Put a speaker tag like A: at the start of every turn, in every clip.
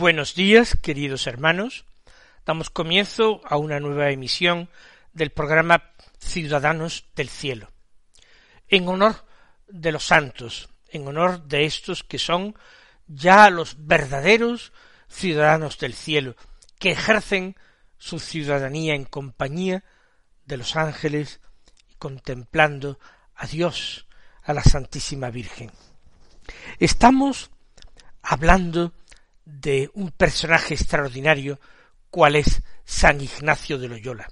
A: Buenos días, queridos hermanos. Damos comienzo a una nueva emisión del programa Ciudadanos del Cielo. En honor de los santos, en honor de estos que son ya los verdaderos ciudadanos del cielo, que ejercen su ciudadanía en compañía de los ángeles y contemplando a Dios, a la Santísima Virgen. Estamos hablando de un personaje extraordinario cual es San Ignacio de Loyola.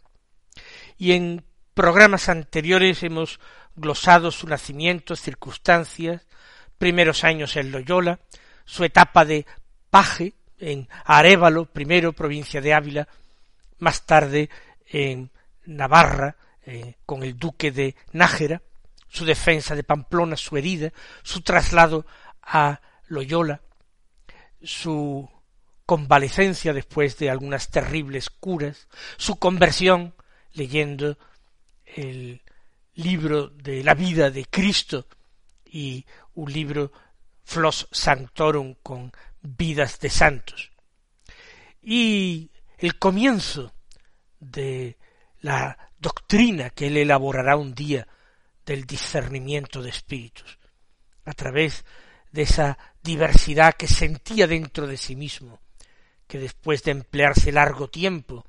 A: Y en programas anteriores hemos glosado su nacimiento, circunstancias, primeros años en Loyola, su etapa de paje en Arévalo, primero provincia de Ávila, más tarde en Navarra, eh, con el duque de Nájera, su defensa de Pamplona, su herida, su traslado a Loyola, su convalecencia después de algunas terribles curas, su conversión leyendo el libro de la vida de Cristo y un libro Flos Sanctorum con vidas de santos. Y el comienzo de la doctrina que él elaborará un día del discernimiento de espíritus, a través de esa diversidad que sentía dentro de sí mismo, que después de emplearse largo tiempo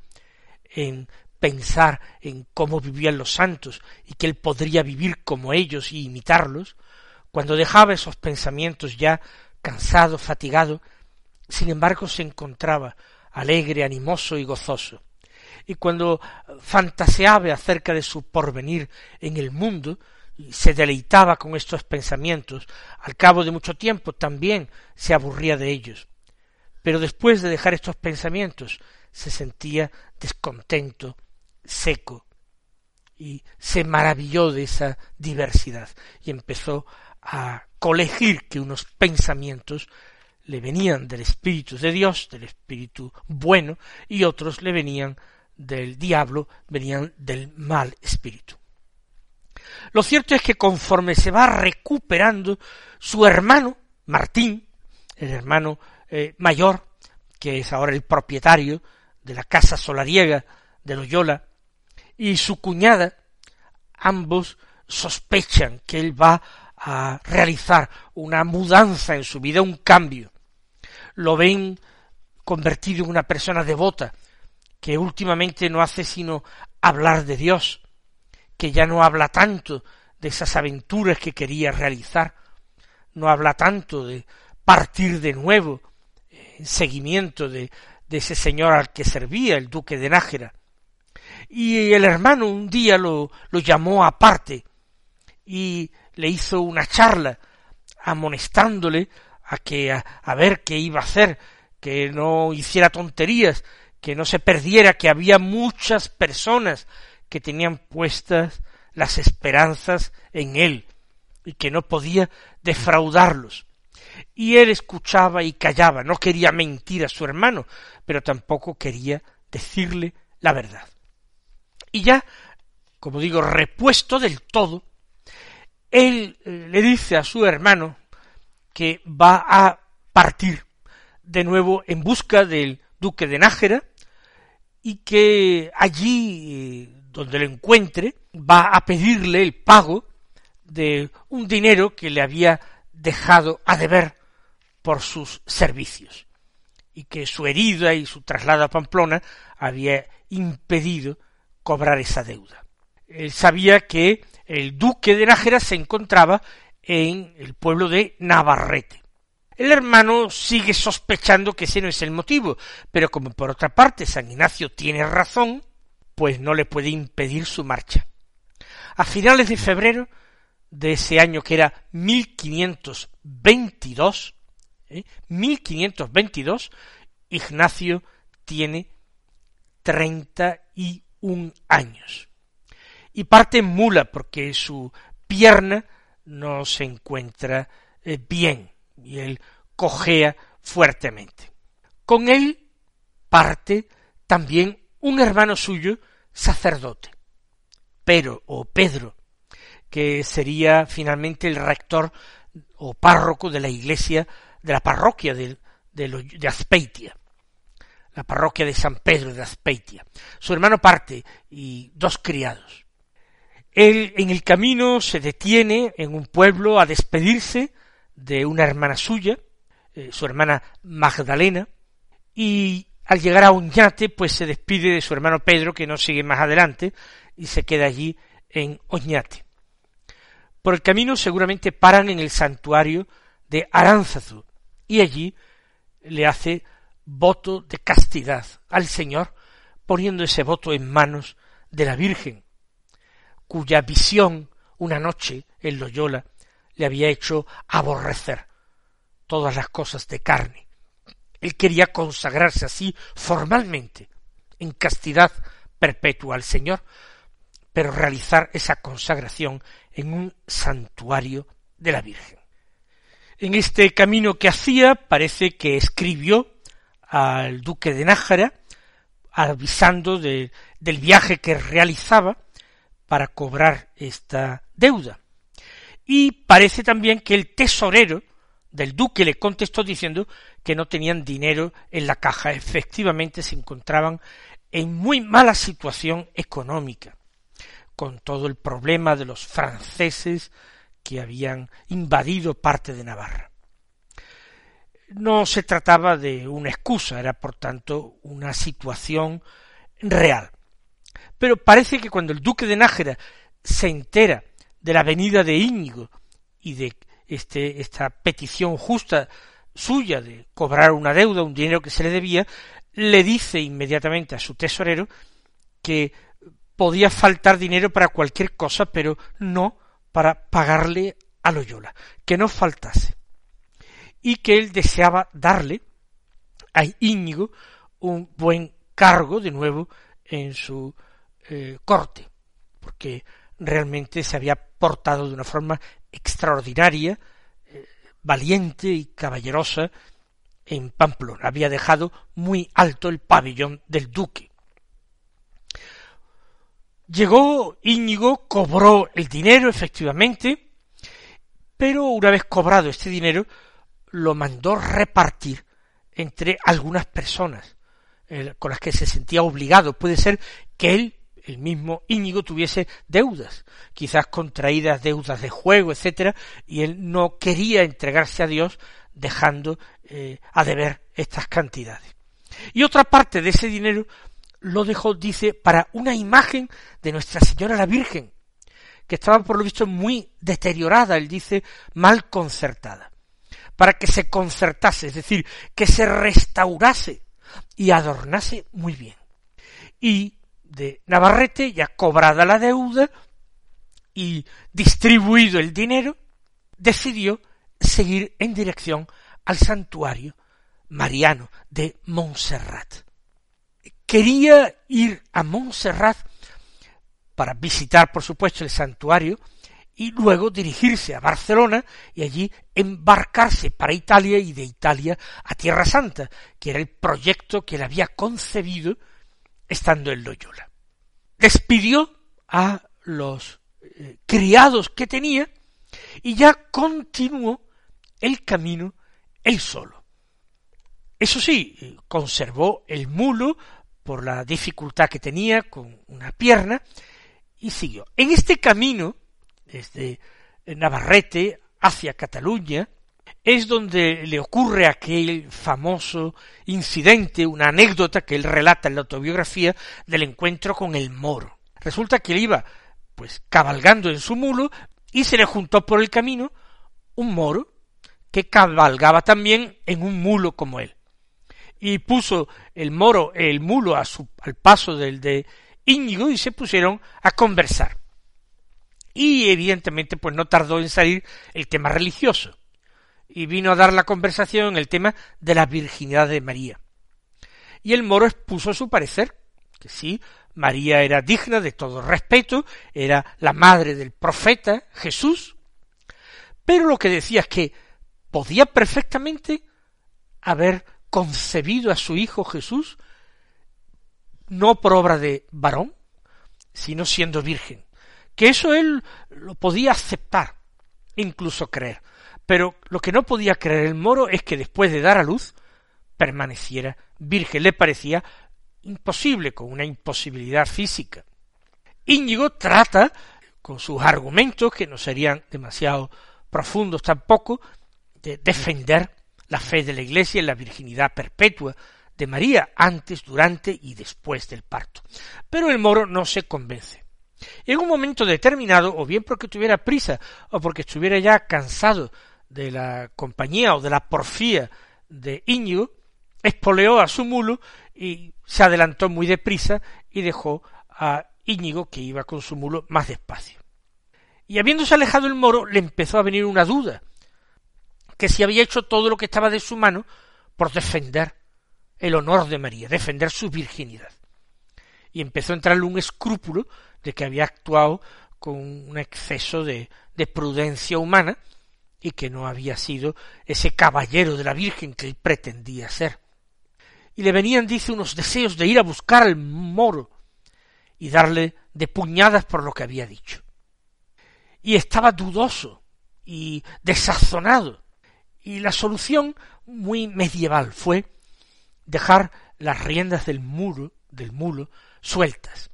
A: en pensar en cómo vivían los santos y que él podría vivir como ellos y imitarlos, cuando dejaba esos pensamientos ya cansado, fatigado, sin embargo se encontraba alegre, animoso y gozoso. Y cuando fantaseaba acerca de su porvenir en el mundo, se deleitaba con estos pensamientos, al cabo de mucho tiempo también se aburría de ellos. Pero después de dejar estos pensamientos se sentía descontento, seco, y se maravilló de esa diversidad y empezó a colegir que unos pensamientos le venían del Espíritu de Dios, del Espíritu bueno, y otros le venían del diablo, venían del mal espíritu. Lo cierto es que conforme se va recuperando su hermano, Martín, el hermano eh, mayor, que es ahora el propietario de la casa solariega de Loyola, y su cuñada, ambos sospechan que él va a realizar una mudanza en su vida, un cambio. Lo ven convertido en una persona devota, que últimamente no hace sino hablar de Dios, que ya no habla tanto de esas aventuras que quería realizar, no habla tanto de partir de nuevo en seguimiento de, ese señor al que servía, el duque de Nájera. Y el hermano un día lo, lo llamó aparte y le hizo una charla amonestándole a que a, a ver qué iba a hacer, que no hiciera tonterías, que no se perdiera que había muchas personas que tenían puestas las esperanzas en él y que no podía defraudarlos. Y él escuchaba y callaba, no quería mentir a su hermano, pero tampoco quería decirle la verdad. Y ya, como digo, repuesto del todo, él eh, le dice a su hermano que va a partir de nuevo en busca del duque de Nájera y que allí eh, donde lo encuentre va a pedirle el pago de un dinero que le había dejado a deber por sus servicios y que su herida y su traslado a Pamplona había impedido cobrar esa deuda. Él sabía que el duque de Nájera se encontraba en el pueblo de Navarrete. El hermano sigue sospechando que ese no es el motivo, pero como por otra parte San Ignacio tiene razón, pues no le puede impedir su marcha. A finales de febrero de ese año que era 1522, ¿eh? 1522, Ignacio tiene treinta y un años. Y parte en mula porque su pierna no se encuentra eh, bien y él cojea fuertemente. Con él parte también un hermano suyo, sacerdote, pero o Pedro, que sería finalmente el rector o párroco de la iglesia, de la parroquia de, de, Azpeitia, la parroquia de San Pedro de Azpeitia. Su hermano parte y dos criados. Él en el camino se detiene en un pueblo a despedirse de una hermana suya, eh, su hermana Magdalena, y al llegar a Oñate, pues se despide de su hermano Pedro, que no sigue más adelante, y se queda allí en Oñate. Por el camino seguramente paran en el santuario de Aránzazu, y allí le hace voto de castidad al Señor, poniendo ese voto en manos de la Virgen, cuya visión una noche en Loyola le había hecho aborrecer todas las cosas de carne. Él quería consagrarse así formalmente, en castidad perpetua al Señor, pero realizar esa consagración en un santuario de la Virgen. En este camino que hacía parece que escribió al duque de Nájara avisando del viaje que realizaba para cobrar esta deuda. Y parece también que el tesorero del duque le contestó diciendo que no tenían dinero en la caja. Efectivamente se encontraban en muy mala situación económica, con todo el problema de los franceses que habían invadido parte de Navarra. No se trataba de una excusa, era por tanto una situación real. Pero parece que cuando el duque de Nájera se entera de la venida de Íñigo y de este, esta petición justa suya de cobrar una deuda, un dinero que se le debía, le dice inmediatamente a su tesorero que podía faltar dinero para cualquier cosa, pero no para pagarle a Loyola, que no faltase, y que él deseaba darle a Íñigo un buen cargo de nuevo en su eh, corte, porque realmente se había portado de una forma extraordinaria, eh, valiente y caballerosa en Pamplona. Había dejado muy alto el pabellón del duque. Llegó Íñigo, cobró el dinero, efectivamente, pero una vez cobrado este dinero, lo mandó repartir entre algunas personas eh, con las que se sentía obligado. Puede ser que él el mismo Íñigo tuviese deudas, quizás contraídas deudas de juego, etcétera, y él no quería entregarse a Dios dejando eh, a deber estas cantidades. Y otra parte de ese dinero lo dejó, dice, para una imagen de Nuestra Señora la Virgen, que estaba por lo visto muy deteriorada, él dice, mal concertada, para que se concertase, es decir, que se restaurase y adornase muy bien. Y de Navarrete, ya cobrada la deuda y distribuido el dinero, decidió seguir en dirección al santuario mariano de Montserrat. Quería ir a Montserrat para visitar, por supuesto, el santuario y luego dirigirse a Barcelona y allí embarcarse para Italia y de Italia a Tierra Santa, que era el proyecto que él había concebido estando en Loyola. Despidió a los eh, criados que tenía y ya continuó el camino él solo. Eso sí, conservó el mulo por la dificultad que tenía con una pierna y siguió. En este camino, desde Navarrete hacia Cataluña, es donde le ocurre aquel famoso incidente, una anécdota que él relata en la autobiografía del encuentro con el moro. Resulta que él iba pues cabalgando en su mulo y se le juntó por el camino un moro que cabalgaba también en un mulo como él. Y puso el moro, el mulo al paso del de Íñigo y se pusieron a conversar. Y evidentemente pues no tardó en salir el tema religioso. Y vino a dar la conversación el tema de la virginidad de María. Y el moro expuso su parecer, que sí, María era digna de todo respeto, era la madre del profeta Jesús, pero lo que decía es que podía perfectamente haber concebido a su hijo Jesús no por obra de varón, sino siendo virgen, que eso él lo podía aceptar, incluso creer, pero lo que no podía creer el moro es que después de dar a luz permaneciera virgen, le parecía imposible, con una imposibilidad física. Íñigo trata, con sus argumentos, que no serían demasiado profundos tampoco, de defender la fe de la Iglesia en la virginidad perpetua de María antes, durante y después del parto. Pero el moro no se convence. En un momento determinado, o bien porque tuviera prisa, o porque estuviera ya cansado de la compañía o de la porfía de Íñigo, espoleó a su mulo y se adelantó muy deprisa y dejó a Íñigo, que iba con su mulo, más despacio. Y habiéndose alejado el moro, le empezó a venir una duda, que si había hecho todo lo que estaba de su mano por defender el honor de María, defender su virginidad. Y empezó a entrarle un escrúpulo de que había actuado con un exceso de, de prudencia humana y que no había sido ese caballero de la Virgen que él pretendía ser. Y le venían, dice, unos deseos de ir a buscar al moro y darle de puñadas por lo que había dicho. Y estaba dudoso y desazonado. Y la solución muy medieval fue dejar las riendas del muro, del mulo, sueltas.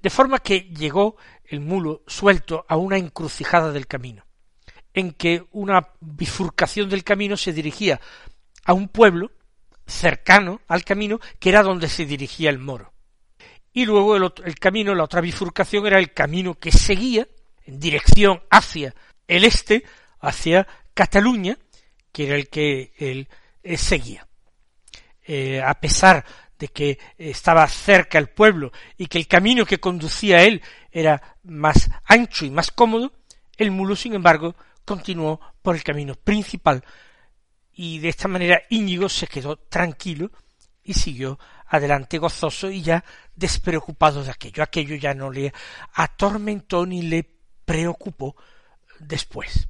A: De forma que llegó el mulo suelto a una encrucijada del camino, en que una bifurcación del camino se dirigía a un pueblo cercano al camino, que era donde se dirigía el moro. Y luego el, camino, la otra bifurcación, era el camino que seguía en dirección hacia el este, hacia Cataluña, que era el que él eh, seguía. Eh, a pesar de que estaba cerca el pueblo y que el camino que conducía a él era más ancho y más cómodo, el mulo, sin embargo, continuó por el camino principal y de esta manera Íñigo se quedó tranquilo y siguió adelante gozoso y ya despreocupado de aquello. Aquello ya no le atormentó ni le preocupó después.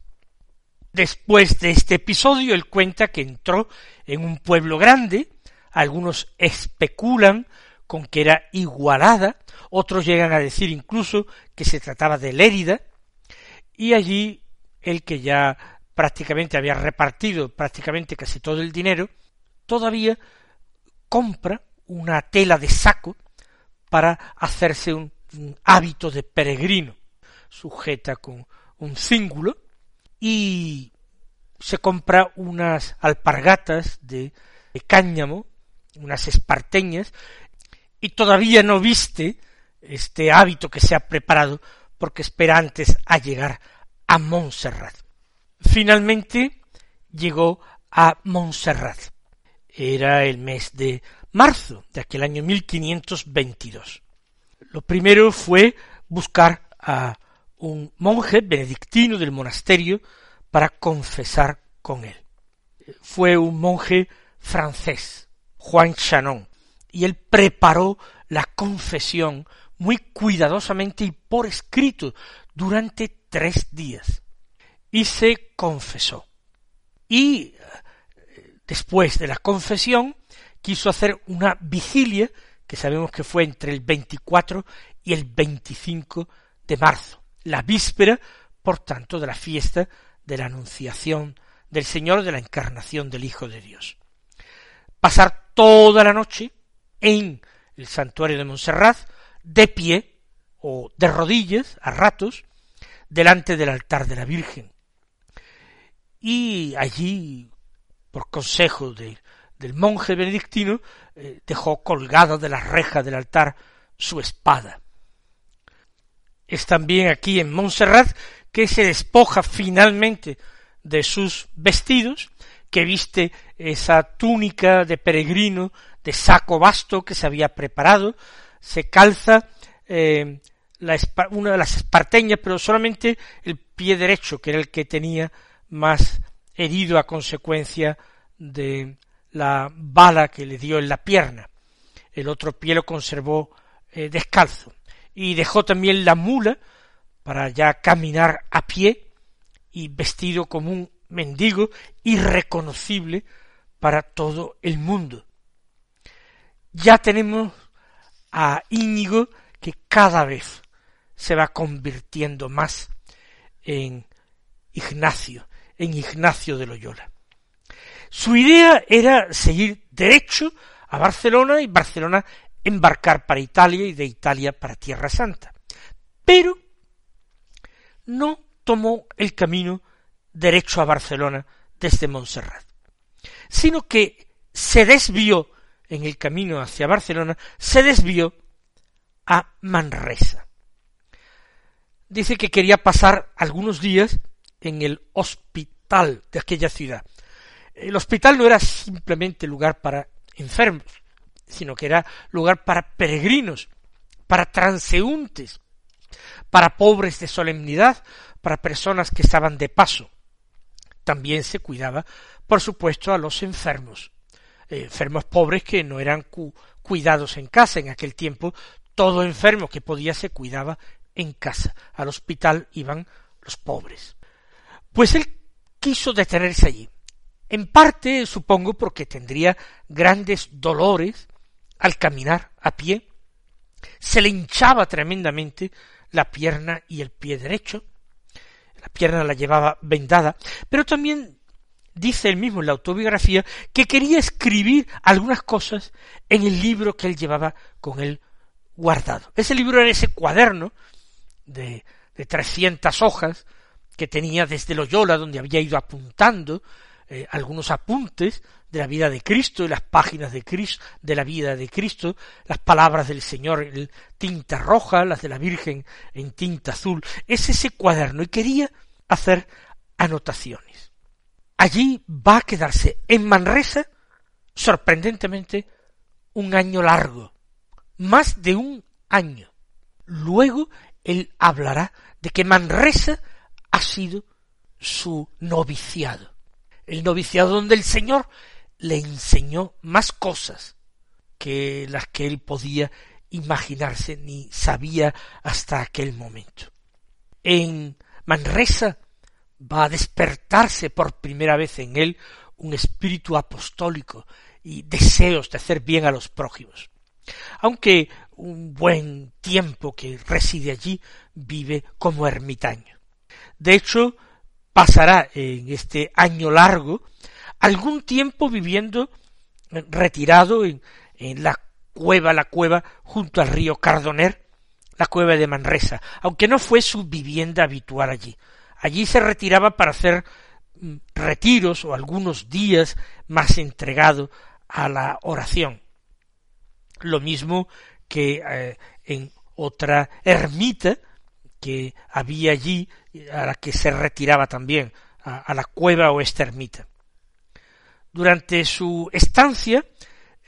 A: Después de este episodio, él cuenta que entró en un pueblo grande, algunos especulan con que era Igualada, otros llegan a decir incluso que se trataba de Lérida, y allí el que ya prácticamente había repartido prácticamente casi todo el dinero, todavía compra una tela de saco para hacerse un, hábito de peregrino, sujeta con un cíngulo, y se compra unas alpargatas de, cáñamo, unas esparteñas, y todavía no viste este hábito que se ha preparado porque espera antes a llegar a Montserrat. Finalmente llegó a Montserrat. Era el mes de marzo de aquel año 1522. Lo primero fue buscar a un monje benedictino del monasterio para confesar con él. fue un monje francés, Juan Chanon, y él preparó la confesión muy cuidadosamente y por escrito durante tres días. Y se confesó. Y eh, después de la confesión quiso hacer una vigilia que sabemos que fue entre el 24 y el 25 de marzo, la víspera, por tanto, de la fiesta de la Anunciación del Señor, de la encarnación del Hijo de Dios. Pasar toda la noche en el santuario de Montserrat, de pie o de rodillas, a ratos, delante del altar de la Virgen. Y allí, por consejo de, del monje benedictino, eh, dejó colgada de la reja del altar su espada. Es también aquí en Montserrat que se despoja finalmente de sus vestidos, que viste esa túnica de peregrino de saco vasto que se había preparado, se calza eh, una de las esparteñas, pero solamente el pie derecho, que era el que tenía más herido a consecuencia de la bala que le dio en la pierna. El otro pie lo conservó eh, descalzo. Y dejó también la mula para ya caminar a pie y vestido como un mendigo irreconocible para todo el mundo. Ya tenemos a Íñigo que cada vez se va convirtiendo más en Ignacio, en Ignacio de Loyola. Su idea era seguir derecho a Barcelona y Barcelona embarcar para Italia y de Italia para Tierra Santa. Pero no tomó el camino derecho a Barcelona desde Montserrat, sino que se desvió en el camino hacia Barcelona, se desvió a Manresa. Dice que quería pasar algunos días en el hospital de aquella ciudad. El hospital no era simplemente lugar para enfermos, sino que era lugar para peregrinos, para transeúntes, para pobres de solemnidad, para personas que estaban de paso. También se cuidaba, por supuesto, a los enfermos, eh, enfermos pobres que no eran cuidados en casa. En aquel tiempo, todo enfermo que podía se cuidaba en casa. Al hospital iban los pobres. Pues él quiso detenerse allí. En parte, supongo, porque tendría grandes dolores al caminar a pie. Se le hinchaba tremendamente la pierna y el pie derecho, la pierna la llevaba vendada, pero también dice él mismo en la autobiografía que quería escribir algunas cosas en el libro que él llevaba con él guardado. Ese libro era ese cuaderno de, de trescientas hojas que tenía desde Loyola, donde había ido apuntando eh, algunos apuntes de la vida de Cristo y las páginas de Cristo, de la vida de Cristo, las palabras del Señor en tinta roja, las de la Virgen en tinta azul. Es ese cuaderno y quería hacer anotaciones. Allí va a quedarse en Manresa, sorprendentemente, un año largo, más de un año. Luego él hablará de que Manresa ha sido su noviciado el noviciado donde el Señor le enseñó más cosas que las que él podía imaginarse ni sabía hasta aquel momento. En Manresa va a despertarse por primera vez en él un espíritu apostólico y deseos de hacer bien a los prójimos. Aunque un buen tiempo que reside allí vive como ermitaño. De hecho, pasará en este año largo algún tiempo viviendo retirado en, la cueva, la cueva junto al río Cardoner, la cueva de Manresa, aunque no fue su vivienda habitual allí. Allí se retiraba para hacer mm, retiros o algunos días más entregado a la oración. Lo mismo que eh, en otra ermita que había allí, a la que se retiraba también, a, la cueva o esta ermita. Durante su estancia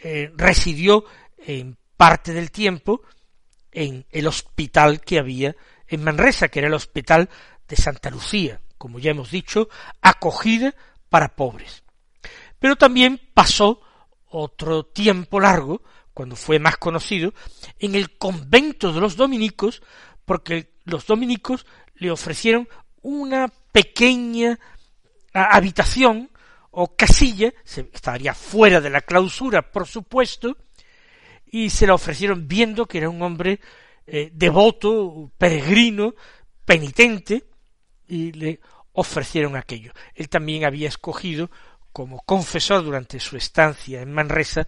A: eh, residió en parte del tiempo en el hospital que había en Manresa, que era el hospital de Santa Lucía, como ya hemos dicho, acogida para pobres. Pero también pasó otro tiempo largo, cuando fue más conocido, en el convento de los dominicos, porque los dominicos le ofrecieron una pequeña habitación o casilla, se estaría fuera de la clausura, por supuesto, y se la ofrecieron viendo que era un hombre eh, devoto, peregrino, penitente, y le ofrecieron aquello. Él también había escogido como confesor durante su estancia en Manresa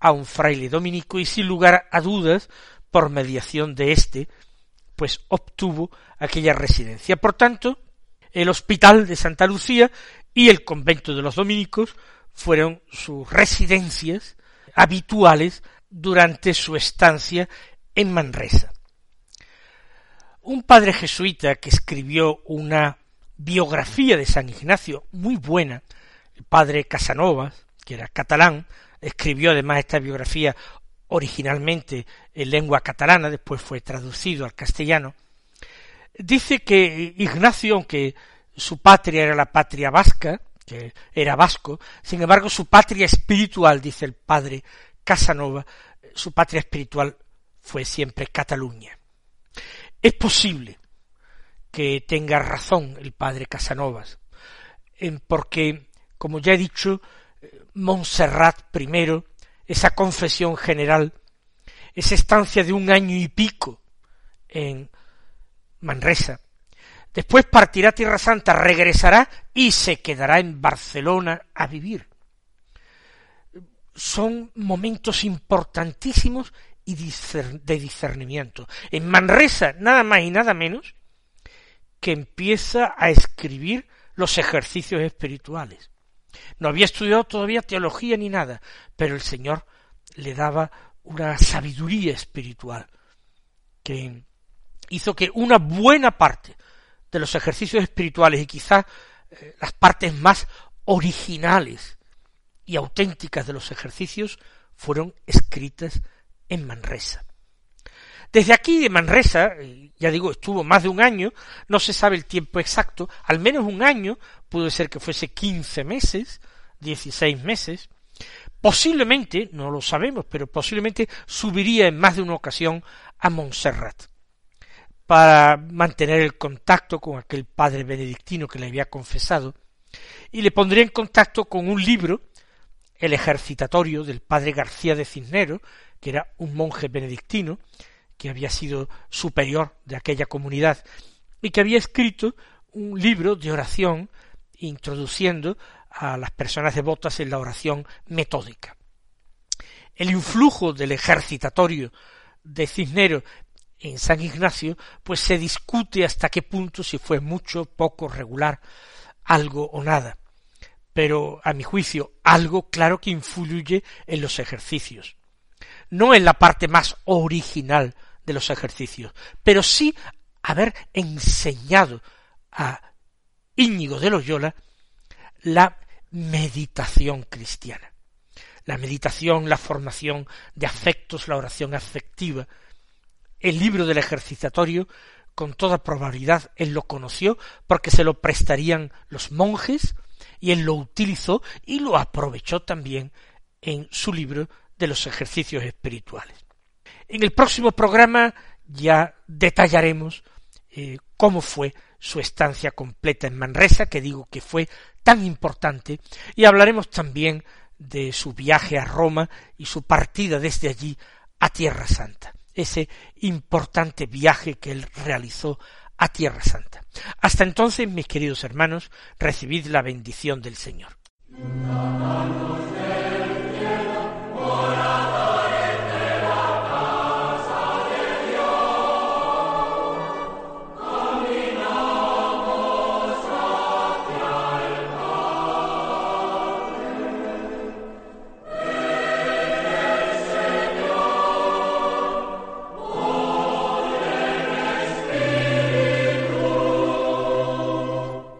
A: a un fraile dominico y sin lugar a dudas, por mediación de éste, pues obtuvo aquella residencia. Por tanto, el hospital de Santa Lucía y el convento de los dominicos fueron sus residencias habituales durante su estancia en Manresa. Un padre jesuita que escribió una biografía de San Ignacio muy buena, el padre Casanovas, que era catalán, escribió además esta biografía originalmente en lengua catalana, después fue traducido al castellano, dice que Ignacio, aunque su patria era la patria vasca, que era vasco, sin embargo su patria espiritual, dice el padre Casanova, su patria espiritual fue siempre Cataluña. Es posible que tenga razón el padre Casanovas, porque, como ya he dicho, Montserrat primero, esa confesión general, esa estancia de un año y pico en Manresa, después partirá Tierra Santa, regresará y se quedará en Barcelona a vivir son momentos importantísimos y de discernimiento. En Manresa, nada más y nada menos, que empieza a escribir los ejercicios espirituales. No había estudiado todavía teología ni nada, pero el Señor le daba una sabiduría espiritual que hizo que una buena parte de los ejercicios espirituales y quizás eh, las partes más originales y auténticas de los ejercicios fueron escritas en Manresa. Desde aquí de Manresa, eh, ya digo, estuvo más de un año, no se sabe el tiempo exacto, al menos un año, puede ser que fuese quince meses, dieciséis meses, posiblemente, no lo sabemos, pero posiblemente subiría en más de una ocasión a Montserrat para mantener el contacto con aquel padre benedictino que le había confesado, y le pondría en contacto con un libro el ejercitatorio del padre García de Cisneros, que era un monje benedictino, que había sido superior de aquella comunidad, y que había escrito un libro de oración introduciendo a las personas devotas en la oración metódica. El influjo del ejercitatorio de Cisneros en San Ignacio, pues se discute hasta qué punto si fue mucho, poco, regular, algo o nada pero a mi juicio algo claro que influye en los ejercicios. No en la parte más original de los ejercicios, pero sí haber enseñado a Íñigo de Loyola la meditación cristiana. La meditación, la formación de afectos, la oración afectiva. El libro del ejercitatorio, con toda probabilidad, él lo conoció porque se lo prestarían los monjes y él lo utilizó y lo aprovechó también en su libro de los ejercicios espirituales. En el próximo programa ya detallaremos eh, cómo fue su estancia completa en Manresa, que digo que fue tan importante, y hablaremos también de su viaje a Roma y su partida desde allí a Tierra Santa, ese importante viaje que él realizó a Tierra Santa. Hasta entonces, mis queridos hermanos, recibid la bendición del Señor.